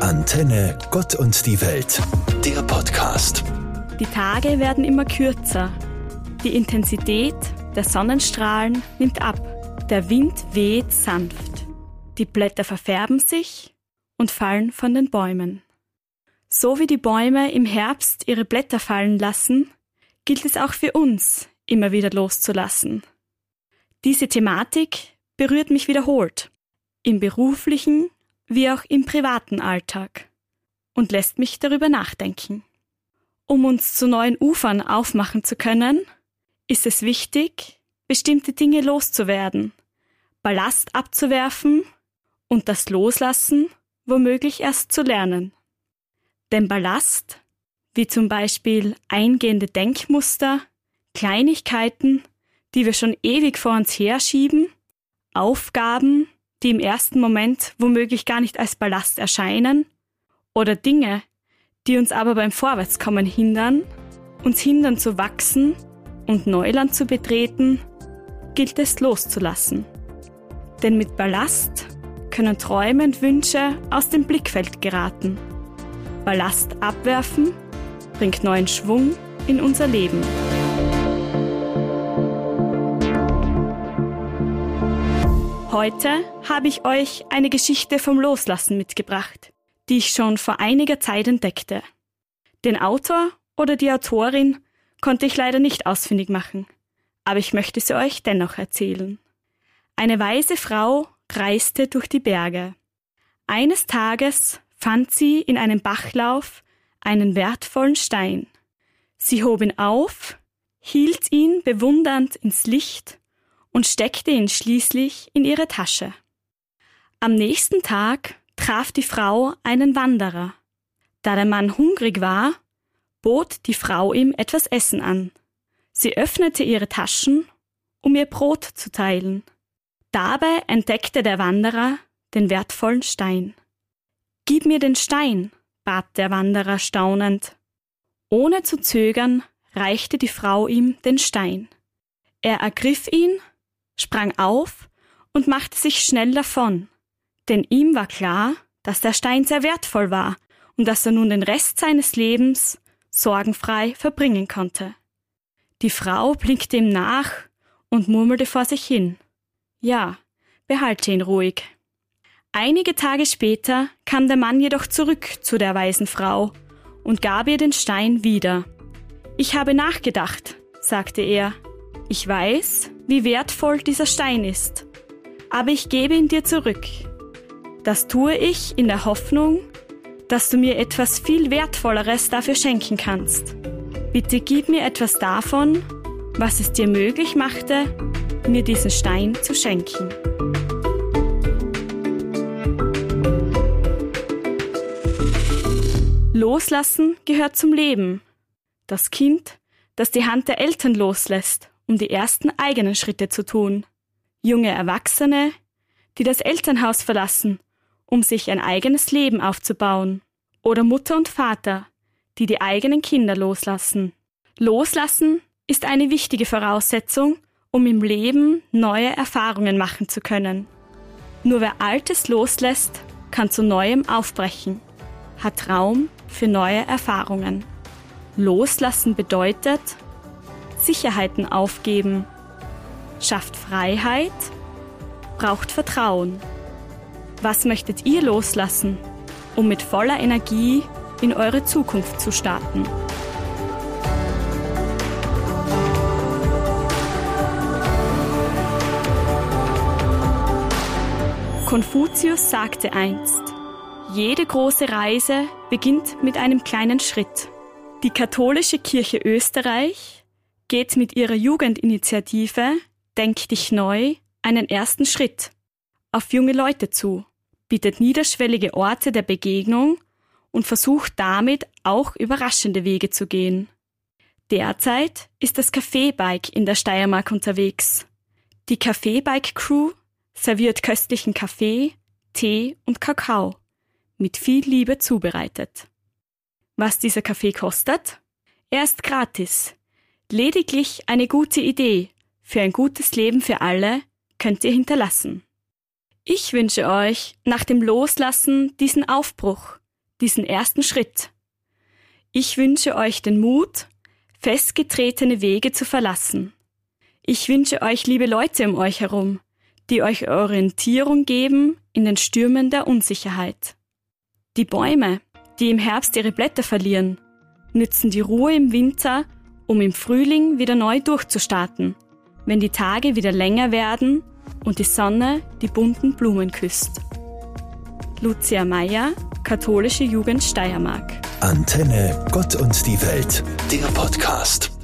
Antenne Gott und die Welt, der Podcast. Die Tage werden immer kürzer. Die Intensität der Sonnenstrahlen nimmt ab. Der Wind weht sanft. Die Blätter verfärben sich und fallen von den Bäumen. So wie die Bäume im Herbst ihre Blätter fallen lassen, gilt es auch für uns, immer wieder loszulassen. Diese Thematik berührt mich wiederholt, im beruflichen wie auch im privaten Alltag, und lässt mich darüber nachdenken. Um uns zu neuen Ufern aufmachen zu können, ist es wichtig, bestimmte Dinge loszuwerden, Ballast abzuwerfen und das Loslassen womöglich erst zu lernen. Denn Ballast, wie zum Beispiel eingehende Denkmuster, Kleinigkeiten, die wir schon ewig vor uns herschieben, Aufgaben, die im ersten Moment womöglich gar nicht als Ballast erscheinen, oder Dinge, die uns aber beim Vorwärtskommen hindern, uns hindern zu wachsen und Neuland zu betreten, gilt es loszulassen. Denn mit Ballast können Träume und Wünsche aus dem Blickfeld geraten. Ballast abwerfen bringt neuen Schwung in unser Leben. Heute habe ich euch eine Geschichte vom Loslassen mitgebracht, die ich schon vor einiger Zeit entdeckte. Den Autor oder die Autorin konnte ich leider nicht ausfindig machen, aber ich möchte sie euch dennoch erzählen. Eine weise Frau reiste durch die Berge. Eines Tages fand sie in einem Bachlauf einen wertvollen Stein. Sie hob ihn auf, hielt ihn bewundernd ins Licht und steckte ihn schließlich in ihre Tasche. Am nächsten Tag traf die Frau einen Wanderer. Da der Mann hungrig war, bot die Frau ihm etwas Essen an. Sie öffnete ihre Taschen, um ihr Brot zu teilen. Dabei entdeckte der Wanderer den wertvollen Stein. Gib mir den Stein, bat der Wanderer staunend. Ohne zu zögern reichte die Frau ihm den Stein. Er ergriff ihn sprang auf und machte sich schnell davon, denn ihm war klar, dass der Stein sehr wertvoll war und dass er nun den Rest seines Lebens sorgenfrei verbringen konnte. Die Frau blickte ihm nach und murmelte vor sich hin. Ja, behalte ihn ruhig. Einige Tage später kam der Mann jedoch zurück zu der weisen Frau und gab ihr den Stein wieder. Ich habe nachgedacht, sagte er. Ich weiß, wie wertvoll dieser Stein ist, aber ich gebe ihn dir zurück. Das tue ich in der Hoffnung, dass du mir etwas viel Wertvolleres dafür schenken kannst. Bitte gib mir etwas davon, was es dir möglich machte, mir diesen Stein zu schenken. Loslassen gehört zum Leben. Das Kind, das die Hand der Eltern loslässt um die ersten eigenen Schritte zu tun. Junge Erwachsene, die das Elternhaus verlassen, um sich ein eigenes Leben aufzubauen. Oder Mutter und Vater, die die eigenen Kinder loslassen. Loslassen ist eine wichtige Voraussetzung, um im Leben neue Erfahrungen machen zu können. Nur wer Altes loslässt, kann zu Neuem aufbrechen, hat Raum für neue Erfahrungen. Loslassen bedeutet, Sicherheiten aufgeben, schafft Freiheit, braucht Vertrauen. Was möchtet ihr loslassen, um mit voller Energie in eure Zukunft zu starten? Konfuzius sagte einst, jede große Reise beginnt mit einem kleinen Schritt. Die katholische Kirche Österreich geht mit ihrer Jugendinitiative Denk dich neu einen ersten Schritt auf junge Leute zu, bietet niederschwellige Orte der Begegnung und versucht damit auch überraschende Wege zu gehen. Derzeit ist das Kaffeebike in der Steiermark unterwegs. Die Kaffeebike Crew serviert köstlichen Kaffee, Tee und Kakao, mit viel Liebe zubereitet. Was dieser Kaffee kostet? Er ist gratis, Lediglich eine gute Idee für ein gutes Leben für alle könnt ihr hinterlassen. Ich wünsche euch nach dem Loslassen diesen Aufbruch, diesen ersten Schritt. Ich wünsche euch den Mut, festgetretene Wege zu verlassen. Ich wünsche euch liebe Leute um euch herum, die euch Orientierung geben in den Stürmen der Unsicherheit. Die Bäume, die im Herbst ihre Blätter verlieren, nützen die Ruhe im Winter, um im Frühling wieder neu durchzustarten, wenn die Tage wieder länger werden und die Sonne die bunten Blumen küsst. Lucia Meyer, Katholische Jugend Steiermark. Antenne Gott und die Welt, der Podcast.